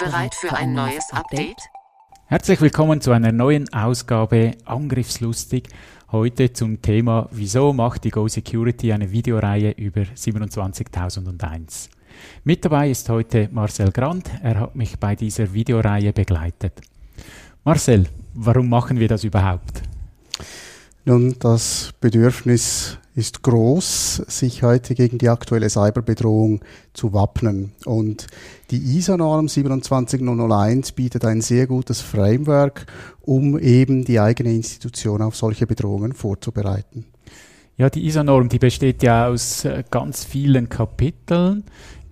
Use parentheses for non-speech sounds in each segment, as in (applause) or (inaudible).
Bereit für ein neues Update? Herzlich willkommen zu einer neuen Ausgabe Angriffslustig. Heute zum Thema Wieso macht die Go Security eine Videoreihe über 27001? Mit dabei ist heute Marcel Grant. Er hat mich bei dieser Videoreihe begleitet. Marcel, warum machen wir das überhaupt? Nun, das Bedürfnis ist groß, sich heute gegen die aktuelle Cyberbedrohung zu wappnen. Und die ISA-Norm 27001 bietet ein sehr gutes Framework, um eben die eigene Institution auf solche Bedrohungen vorzubereiten. Ja, die ISA-Norm, die besteht ja aus äh, ganz vielen Kapiteln.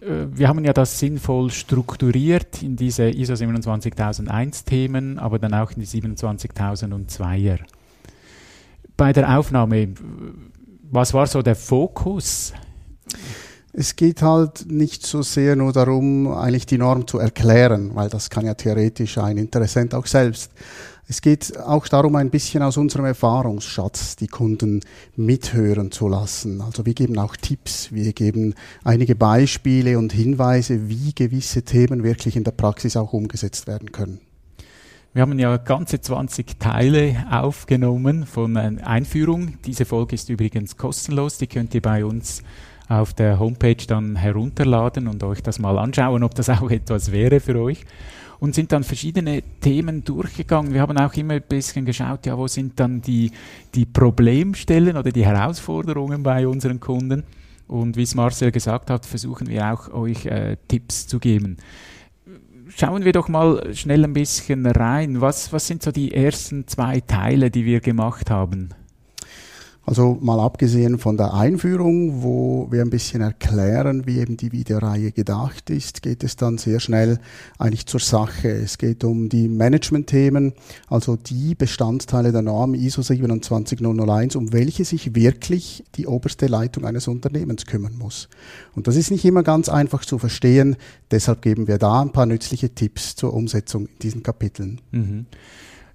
Äh, wir haben ja das sinnvoll strukturiert in diese ISO 27001 Themen, aber dann auch in die 27002er bei der Aufnahme, was war so der Fokus? Es geht halt nicht so sehr nur darum, eigentlich die Norm zu erklären, weil das kann ja theoretisch ein Interessent auch selbst. Es geht auch darum, ein bisschen aus unserem Erfahrungsschatz die Kunden mithören zu lassen. Also wir geben auch Tipps, wir geben einige Beispiele und Hinweise, wie gewisse Themen wirklich in der Praxis auch umgesetzt werden können. Wir haben ja ganze 20 Teile aufgenommen von einer Einführung. Diese Folge ist übrigens kostenlos. Die könnt ihr bei uns auf der Homepage dann herunterladen und euch das mal anschauen, ob das (laughs) auch etwas wäre für euch. Und sind dann verschiedene Themen durchgegangen. Wir haben auch immer ein bisschen geschaut, ja, wo sind dann die, die Problemstellen oder die Herausforderungen bei unseren Kunden. Und wie es Marcel gesagt hat, versuchen wir auch euch äh, Tipps zu geben schauen wir doch mal schnell ein bisschen rein. Was, was sind so die ersten zwei Teile, die wir gemacht haben? Also mal abgesehen von der Einführung, wo wir ein bisschen erklären, wie eben die Videoreihe gedacht ist, geht es dann sehr schnell eigentlich zur Sache. Es geht um die Management-Themen, also die Bestandteile der Norm ISO 27001, um welche sich wirklich die oberste Leitung eines Unternehmens kümmern muss. Und das ist nicht immer ganz einfach zu verstehen, deshalb geben wir da ein paar nützliche Tipps zur Umsetzung in diesen Kapiteln. Mhm.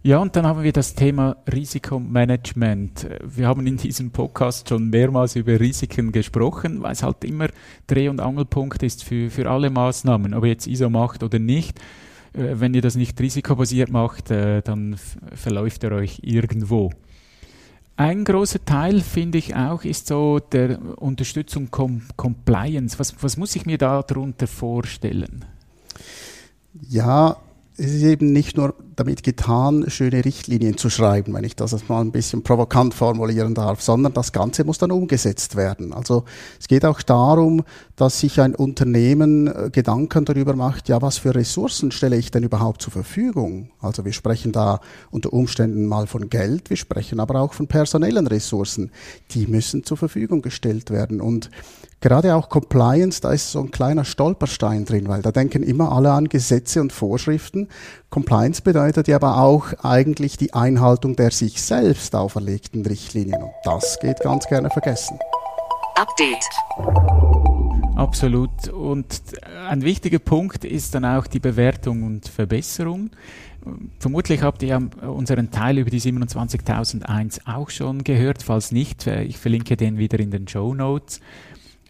Ja, und dann haben wir das Thema Risikomanagement. Wir haben in diesem Podcast schon mehrmals über Risiken gesprochen, weil es halt immer Dreh- und Angelpunkt ist für, für alle Maßnahmen, ob jetzt ISO macht oder nicht. Äh, wenn ihr das nicht risikobasiert macht, äh, dann verläuft ihr euch irgendwo. Ein großer Teil, finde ich auch, ist so der Unterstützung Com Compliance. Was, was muss ich mir da darunter vorstellen? Ja, es ist eben nicht nur damit getan, schöne Richtlinien zu schreiben, wenn ich das mal ein bisschen provokant formulieren darf, sondern das Ganze muss dann umgesetzt werden. Also es geht auch darum, dass sich ein Unternehmen äh, Gedanken darüber macht, ja, was für Ressourcen stelle ich denn überhaupt zur Verfügung? Also wir sprechen da unter Umständen mal von Geld, wir sprechen aber auch von personellen Ressourcen. Die müssen zur Verfügung gestellt werden. Und gerade auch Compliance, da ist so ein kleiner Stolperstein drin, weil da denken immer alle an Gesetze und Vorschriften. Compliance bedeutet ja aber auch eigentlich die Einhaltung der sich selbst auferlegten Richtlinien. Und das geht ganz gerne vergessen. Update. Absolut. Und ein wichtiger Punkt ist dann auch die Bewertung und Verbesserung. Vermutlich habt ihr unseren Teil über die 27001 auch schon gehört. Falls nicht, äh, ich verlinke den wieder in den Show Notes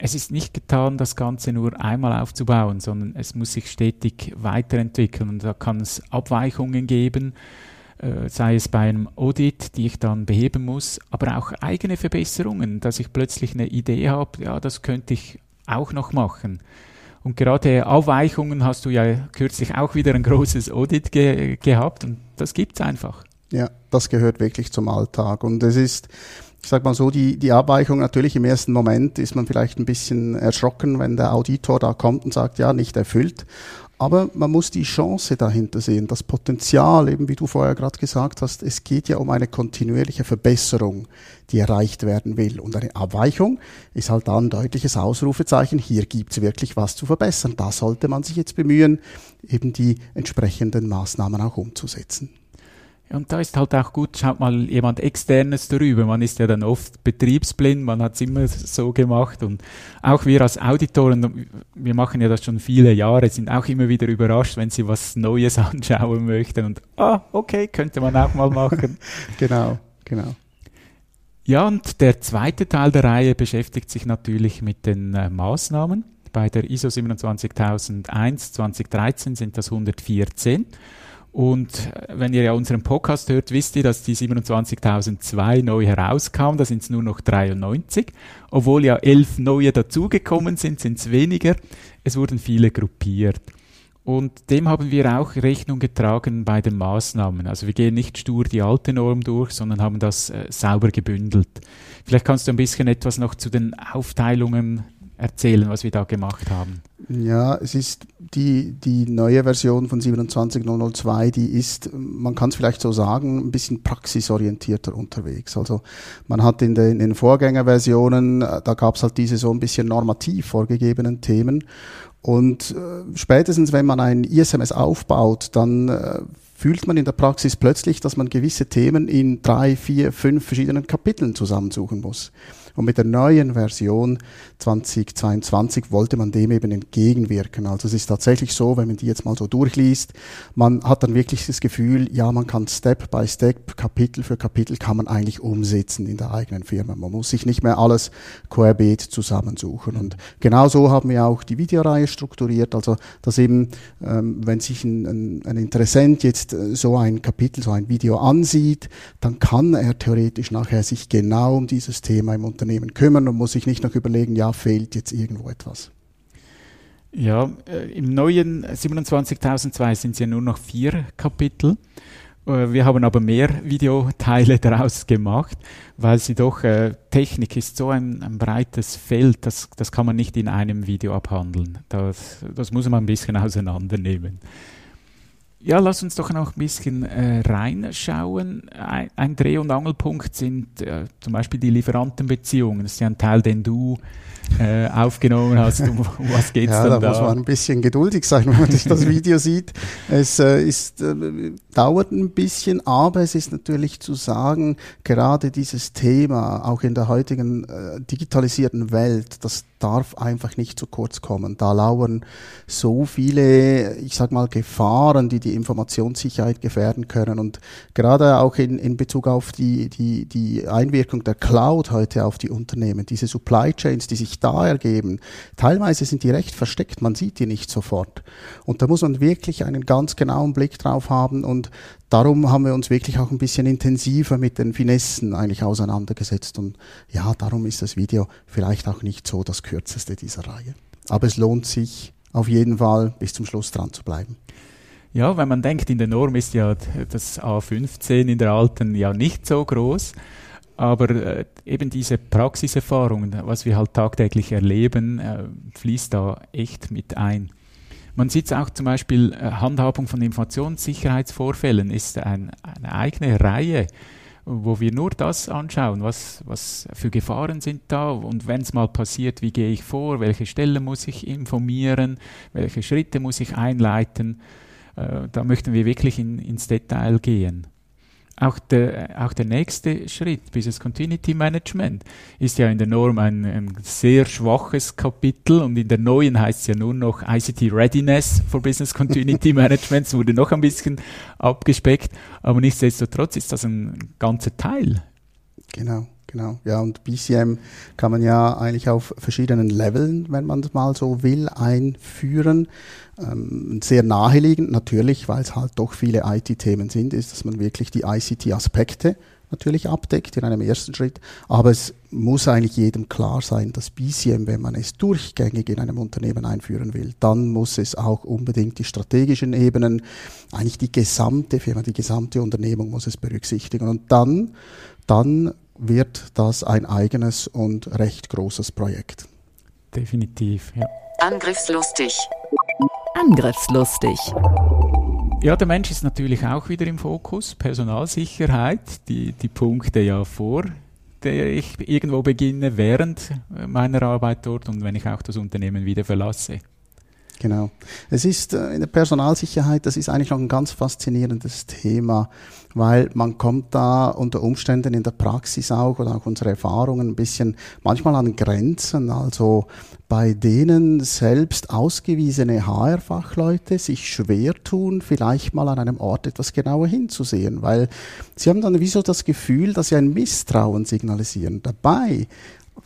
es ist nicht getan, das Ganze nur einmal aufzubauen, sondern es muss sich stetig weiterentwickeln und da kann es Abweichungen geben, äh, sei es bei einem Audit, die ich dann beheben muss, aber auch eigene Verbesserungen, dass ich plötzlich eine Idee habe, ja, das könnte ich auch noch machen. Und gerade Abweichungen hast du ja kürzlich auch wieder ein großes Audit ge gehabt und das gibt es einfach. Ja, das gehört wirklich zum Alltag und es ist ich sage mal so, die, die Abweichung natürlich im ersten Moment ist man vielleicht ein bisschen erschrocken, wenn der Auditor da kommt und sagt, ja, nicht erfüllt. aber man muss die Chance dahinter sehen, das Potenzial, eben wie du vorher gerade gesagt hast, es geht ja um eine kontinuierliche Verbesserung, die erreicht werden will. Und eine Abweichung ist halt da ein deutliches Ausrufezeichen, hier gibt es wirklich was zu verbessern. Da sollte man sich jetzt bemühen, eben die entsprechenden Maßnahmen auch umzusetzen. Und da ist halt auch gut, schaut mal jemand externes darüber. Man ist ja dann oft betriebsblind, man hat es immer so gemacht und auch wir als Auditoren, wir machen ja das schon viele Jahre, sind auch immer wieder überrascht, wenn sie was Neues (laughs) anschauen möchten und ah, okay, könnte man auch mal machen. (laughs) genau, genau. Ja, und der zweite Teil der Reihe beschäftigt sich natürlich mit den äh, Maßnahmen. Bei der ISO 27001 2013 sind das 114. Und äh, wenn ihr ja unseren Podcast hört, wisst ihr, dass die 27.002 neu herauskam. Da sind es nur noch 93. Obwohl ja elf neue dazugekommen sind, sind es weniger. Es wurden viele gruppiert. Und dem haben wir auch Rechnung getragen bei den Maßnahmen. Also wir gehen nicht stur die alte Norm durch, sondern haben das äh, sauber gebündelt. Vielleicht kannst du ein bisschen etwas noch zu den Aufteilungen erzählen, was wir da gemacht haben. Ja, es ist die, die neue Version von 27002, die ist, man kann es vielleicht so sagen, ein bisschen praxisorientierter unterwegs. Also man hat in den, in den Vorgängerversionen, äh, da gab es halt diese so ein bisschen normativ vorgegebenen Themen. Und äh, spätestens, wenn man ein ISMS aufbaut, dann äh, fühlt man in der Praxis plötzlich, dass man gewisse Themen in drei, vier, fünf verschiedenen Kapiteln zusammensuchen muss. Und mit der neuen Version 2022 wollte man dem eben entgegenwirken. Also es ist tatsächlich so, wenn man die jetzt mal so durchliest, man hat dann wirklich das Gefühl, ja, man kann Step by Step, Kapitel für Kapitel kann man eigentlich umsetzen in der eigenen Firma. Man muss sich nicht mehr alles querbeet zusammensuchen. Und genau so haben wir auch die Videoreihe strukturiert. Also, dass eben, ähm, wenn sich ein, ein, ein Interessent jetzt äh, so ein Kapitel, so ein Video ansieht, dann kann er theoretisch nachher sich genau um dieses Thema im Unternehmen kümmern und muss sich nicht noch überlegen, ja, fehlt jetzt irgendwo etwas. Ja, äh, im neuen 27.002 sind es ja nur noch vier Kapitel. Äh, wir haben aber mehr Videoteile (laughs) daraus gemacht, weil sie doch, äh, Technik ist so ein, ein, breites Feld, das, das kann man nicht in einem Video abhandeln. Das, das muss man ein bisschen (laughs) auseinandernehmen. Ja, lass uns doch noch ein bisschen äh, reinschauen. Ein, ein, Dreh- und Angelpunkt sind äh, zum Beispiel die Lieferantenbeziehungen. Das ist ja ein Teil, den du äh, aufgenommen hast. Um, um was geht's ja, dann da? da muss man ein bisschen geduldig sein, wenn man sich das Video sieht. Es äh, ist, äh, dauert ein bisschen, aber es ist natürlich zu sagen, gerade dieses Thema, auch in der heutigen äh, digitalisierten Welt, das darf einfach nicht zu kurz kommen. Da lauern so viele, ich sag mal, Gefahren, die die Informationssicherheit gefährden können. Und gerade auch in, in Bezug auf die, die, die Einwirkung der Cloud heute auf die Unternehmen, diese Supply Chains, die sich da ergeben. Teilweise sind die recht versteckt, man sieht die nicht sofort. Und da muss man wirklich einen ganz genauen Blick drauf haben und darum haben wir uns wirklich auch ein bisschen intensiver mit den Finessen eigentlich auseinandergesetzt und ja, darum ist das Video vielleicht auch nicht so das kürzeste dieser Reihe. Aber es lohnt sich auf jeden Fall bis zum Schluss dran zu bleiben. Ja, wenn man denkt, in der Norm ist ja das A15 in der alten ja nicht so groß. Aber äh, eben diese Praxiserfahrungen, was wir halt tagtäglich erleben, äh, fließt da echt mit ein. Man sieht es auch zum Beispiel, äh, Handhabung von Informationssicherheitsvorfällen ist ein, eine eigene Reihe, wo wir nur das anschauen, was, was für Gefahren sind da und wenn es mal passiert, wie gehe ich vor, welche Stelle muss ich informieren, welche Schritte muss ich einleiten. Äh, da möchten wir wirklich in, ins Detail gehen. Auch der, auch der nächste Schritt, Business Continuity Management, ist ja in der Norm ein, ein sehr schwaches Kapitel und in der neuen heißt es ja nur noch ICT Readiness for Business Continuity (laughs) Management. Es wurde noch ein bisschen abgespeckt, aber nichtsdestotrotz ist das ein ganzer Teil. Genau. Genau, ja, und BCM kann man ja eigentlich auf verschiedenen Leveln, wenn man es mal so will, einführen. Ähm, sehr naheliegend natürlich, weil es halt doch viele IT-Themen sind, ist, dass man wirklich die ICT-Aspekte natürlich abdeckt in einem ersten Schritt. Aber es muss eigentlich jedem klar sein, dass BCM, wenn man es durchgängig in einem Unternehmen einführen will, dann muss es auch unbedingt die strategischen Ebenen, eigentlich die gesamte Firma, die gesamte Unternehmung muss es berücksichtigen. Und dann, dann wird das ein eigenes und recht großes Projekt. Definitiv, ja. Angriffslustig. angriffslustig. Ja, der Mensch ist natürlich auch wieder im Fokus. Personalsicherheit, die, die Punkte ja vor der ich irgendwo beginne, während meiner Arbeit dort und wenn ich auch das Unternehmen wieder verlasse. Genau. Es ist äh, in der Personalsicherheit, das ist eigentlich noch ein ganz faszinierendes Thema, weil man kommt da unter Umständen in der Praxis auch oder auch unsere Erfahrungen ein bisschen manchmal an Grenzen. Also bei denen selbst ausgewiesene HR-Fachleute sich schwer tun, vielleicht mal an einem Ort etwas genauer hinzusehen, weil sie haben dann wie so das Gefühl, dass sie ein Misstrauen signalisieren. Dabei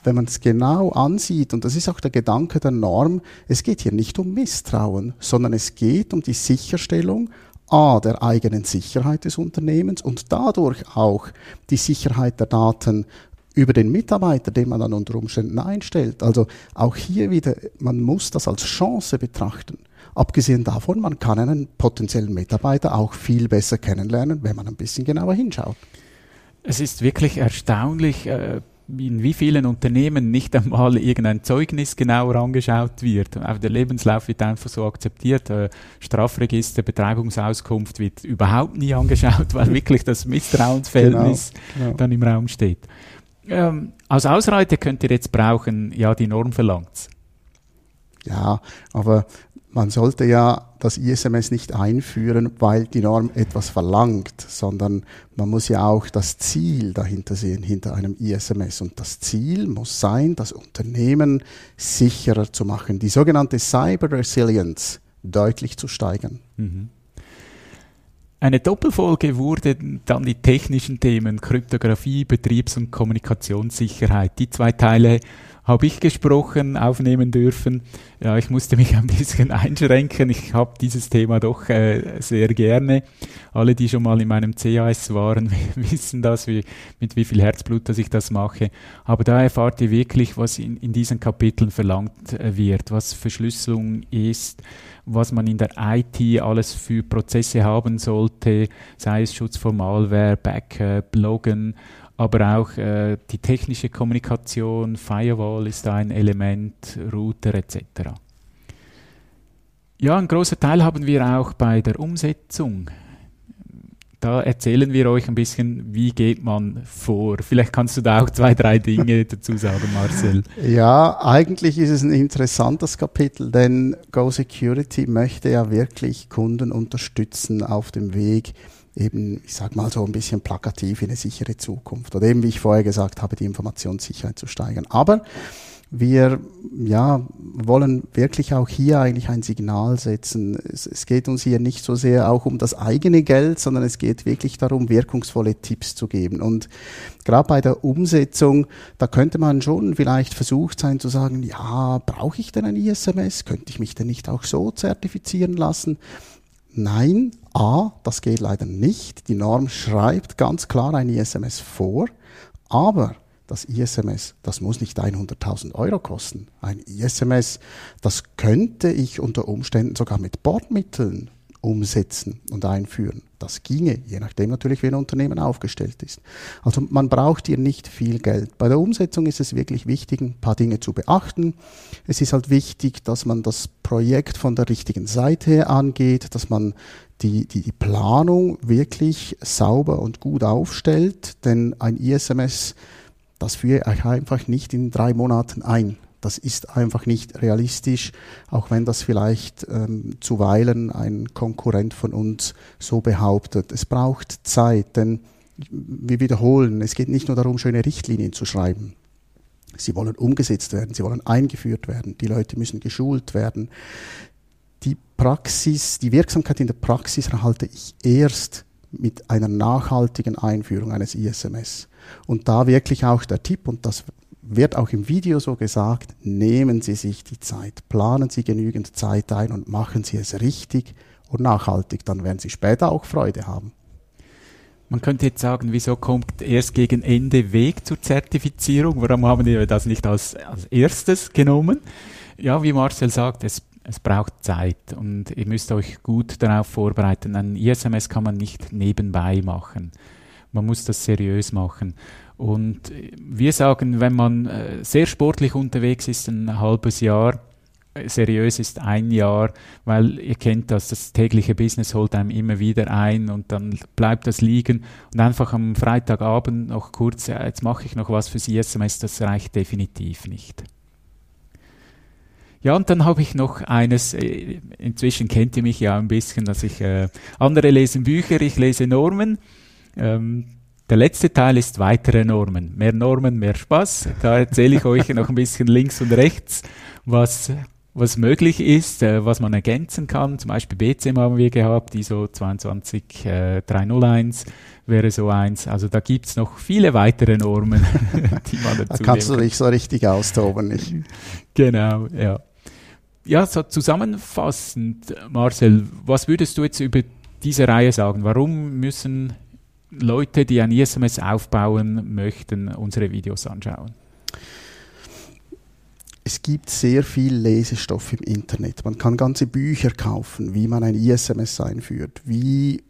wenn man es genau ansieht, und das ist auch der Gedanke der Norm, es geht hier nicht um Misstrauen, sondern es geht um die Sicherstellung A, der eigenen Sicherheit des Unternehmens und dadurch auch die Sicherheit der Daten über den Mitarbeiter, den man dann unter Umständen einstellt. Also auch hier wieder, man muss das als Chance betrachten. Abgesehen davon, man kann einen potenziellen Mitarbeiter auch viel besser kennenlernen, wenn man ein bisschen genauer hinschaut. Es ist wirklich erstaunlich, äh, in wie vielen Unternehmen nicht einmal irgendein Zeugnis genauer angeschaut wird. Auch der Lebenslauf wird einfach so akzeptiert. Äh, Strafregister, Betreibungsauskunft wird überhaupt nie angeschaut, weil wirklich das Misstrauensverhältnis genau, genau. dann im Raum steht. Ähm, als Ausreiter könnt ihr jetzt brauchen, ja, die Norm verlangt Ja, aber man sollte ja das ISMS nicht einführen, weil die Norm etwas verlangt, sondern man muss ja auch das Ziel dahinter sehen, hinter einem ISMS. Und das Ziel muss sein, das Unternehmen sicherer zu machen, die sogenannte Cyber Resilience deutlich zu steigern. Mhm. Eine Doppelfolge wurde dann die technischen Themen Kryptographie, Betriebs- und Kommunikationssicherheit. Die zwei Teile habe ich gesprochen, aufnehmen dürfen. Ja, ich musste mich ein bisschen einschränken. Ich habe dieses Thema doch äh, sehr gerne. Alle, die schon mal in meinem CAS waren, (laughs) wissen das, wie, mit wie viel Herzblut, dass ich das mache. Aber da erfahrt ihr wirklich, was in, in diesen Kapiteln verlangt äh, wird, was Verschlüsselung ist, was man in der IT alles für Prozesse haben sollte, sei es Schutz vor Malware, Backup, Loggen, aber auch äh, die technische Kommunikation, Firewall ist ein Element, Router etc. Ja, ein großer Teil haben wir auch bei der Umsetzung. Da erzählen wir euch ein bisschen, wie geht man vor. Vielleicht kannst du da auch zwei, drei Dinge (laughs) dazu sagen, Marcel. Ja, eigentlich ist es ein interessantes Kapitel, denn Go Security möchte ja wirklich Kunden unterstützen auf dem Weg eben, ich sag mal so ein bisschen plakativ in eine sichere Zukunft oder eben, wie ich vorher gesagt habe, die Informationssicherheit zu steigern. Aber wir ja, wollen wirklich auch hier eigentlich ein Signal setzen. Es, es, geht uns hier nicht so sehr auch um das eigene Geld, sondern es geht wirklich darum, wirkungsvolle Tipps zu geben. Und gerade bei der Umsetzung, da könnte man schon vielleicht versucht sein zu sagen, ja, brauche ich denn ein ISMS? Könnte ich mich denn nicht auch so zertifizieren lassen? Nein, A, das geht leider nicht. Die Norm schreibt ganz klar ein ISMS vor, aber das ISMS, das muss nicht 100.000 Euro kosten. Ein ISMS, das könnte ich unter Umständen sogar mit Bordmitteln umsetzen und einführen. Das ginge, je nachdem natürlich, wie ein Unternehmen aufgestellt ist. Also man braucht hier nicht viel Geld. Bei der Umsetzung ist es wirklich wichtig, ein paar Dinge zu beachten. Es ist halt wichtig, dass man das Projekt von der richtigen Seite angeht, dass man die, die, die Planung wirklich sauber und gut aufstellt, denn ein ISMS, das führe ich einfach nicht in drei Monaten ein. Das ist einfach nicht realistisch, auch wenn das vielleicht ähm, zuweilen ein Konkurrent von uns so behauptet. Es braucht Zeit, denn wir wiederholen, es geht nicht nur darum, schöne Richtlinien zu schreiben. Sie wollen umgesetzt werden, sie wollen eingeführt werden, die Leute müssen geschult werden. Die Praxis, die Wirksamkeit in der Praxis erhalte ich erst mit einer nachhaltigen Einführung eines ISMS. Und da wirklich auch der Tipp, und das wird auch im Video so gesagt, nehmen Sie sich die Zeit, planen Sie genügend Zeit ein und machen Sie es richtig und nachhaltig, dann werden Sie später auch Freude haben. Man könnte jetzt sagen, wieso kommt erst gegen Ende Weg zur Zertifizierung? Warum haben wir das nicht als, als erstes genommen? Ja, wie Marcel sagt, es, es braucht Zeit und ihr müsst euch gut darauf vorbereiten. Ein ISMS kann man nicht nebenbei machen. Man muss das seriös machen. Und wir sagen, wenn man äh, sehr sportlich unterwegs ist, ein halbes Jahr, seriös ist ein Jahr, weil ihr kennt das, das tägliche Business holt einem immer wieder ein und dann bleibt das liegen und einfach am Freitagabend noch kurz, jetzt mache ich noch was fürs ISMS, das reicht definitiv nicht. Ja, und dann habe ich noch eines, äh, inzwischen kennt ihr mich ja ein bisschen, dass ich, äh, andere lesen Bücher, ich lese Normen. Ähm, der letzte Teil ist weitere Normen. Mehr Normen, mehr Spaß. Da erzähle ich euch noch ein bisschen links und rechts, was was möglich ist, äh, was man ergänzen kann. Zum Beispiel BCM haben wir gehabt, ISO 22301 wäre so eins. Also da gibt's noch viele weitere Normen, (laughs) die man dazu Da kannst du dich so richtig austoben. Nicht? Genau, ja. Ja, so zusammenfassend, Marcel, was würdest du jetzt über diese Reihe sagen? Warum müssen Leute, die ein ISMS aufbauen möchten, unsere Videos anschauen? es gibt sehr viel Lesestoff im Internet. Man kann ganze Bücher kaufen, wie man ein ISMS einführt, wie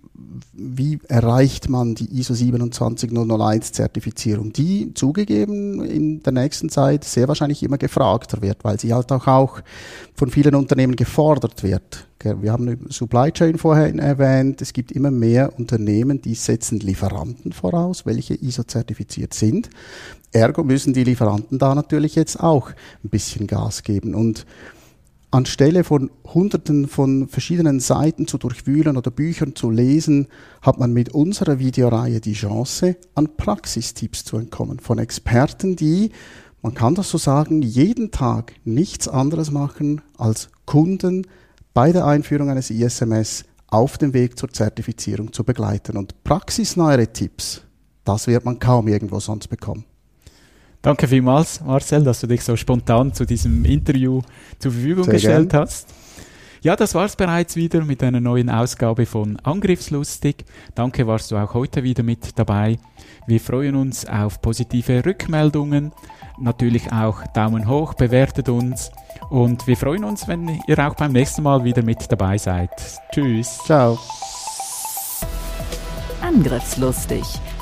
wie erreicht man die ISO 27001 Zertifizierung, die zugegeben in der nächsten Zeit sehr wahrscheinlich immer gefragter wird, weil sie halt auch, auch von vielen Unternehmen gefordert wird. Wir haben Supply Chain vorher erwähnt. Es gibt immer mehr Unternehmen, die setzen Lieferanten voraus, welche ISO zertifiziert sind. Ergo müssen die Lieferanten da natürlich jetzt auch ein bisschen Gas geben. Und anstelle von hunderten von verschiedenen Seiten zu durchwühlen oder Büchern zu lesen, hat man mit unserer Videoreihe die Chance, an Praxistipps zu entkommen. Von Experten, die, man kann das so sagen, jeden Tag nichts anderes machen, als Kunden bei der Einführung eines ISMS auf dem Weg zur Zertifizierung zu begleiten. Und praxisnahe Tipps, das wird man kaum irgendwo sonst bekommen. Danke vielmals, Marcel, dass du dich so spontan zu diesem Interview zur Verfügung Sehr gestellt gern. hast. Ja, das war's bereits wieder mit einer neuen Ausgabe von Angriffslustig. Danke, warst du auch heute wieder mit dabei. Wir freuen uns auf positive Rückmeldungen, natürlich auch Daumen hoch, bewertet uns und wir freuen uns, wenn ihr auch beim nächsten Mal wieder mit dabei seid. Tschüss. Ciao. Angriffslustig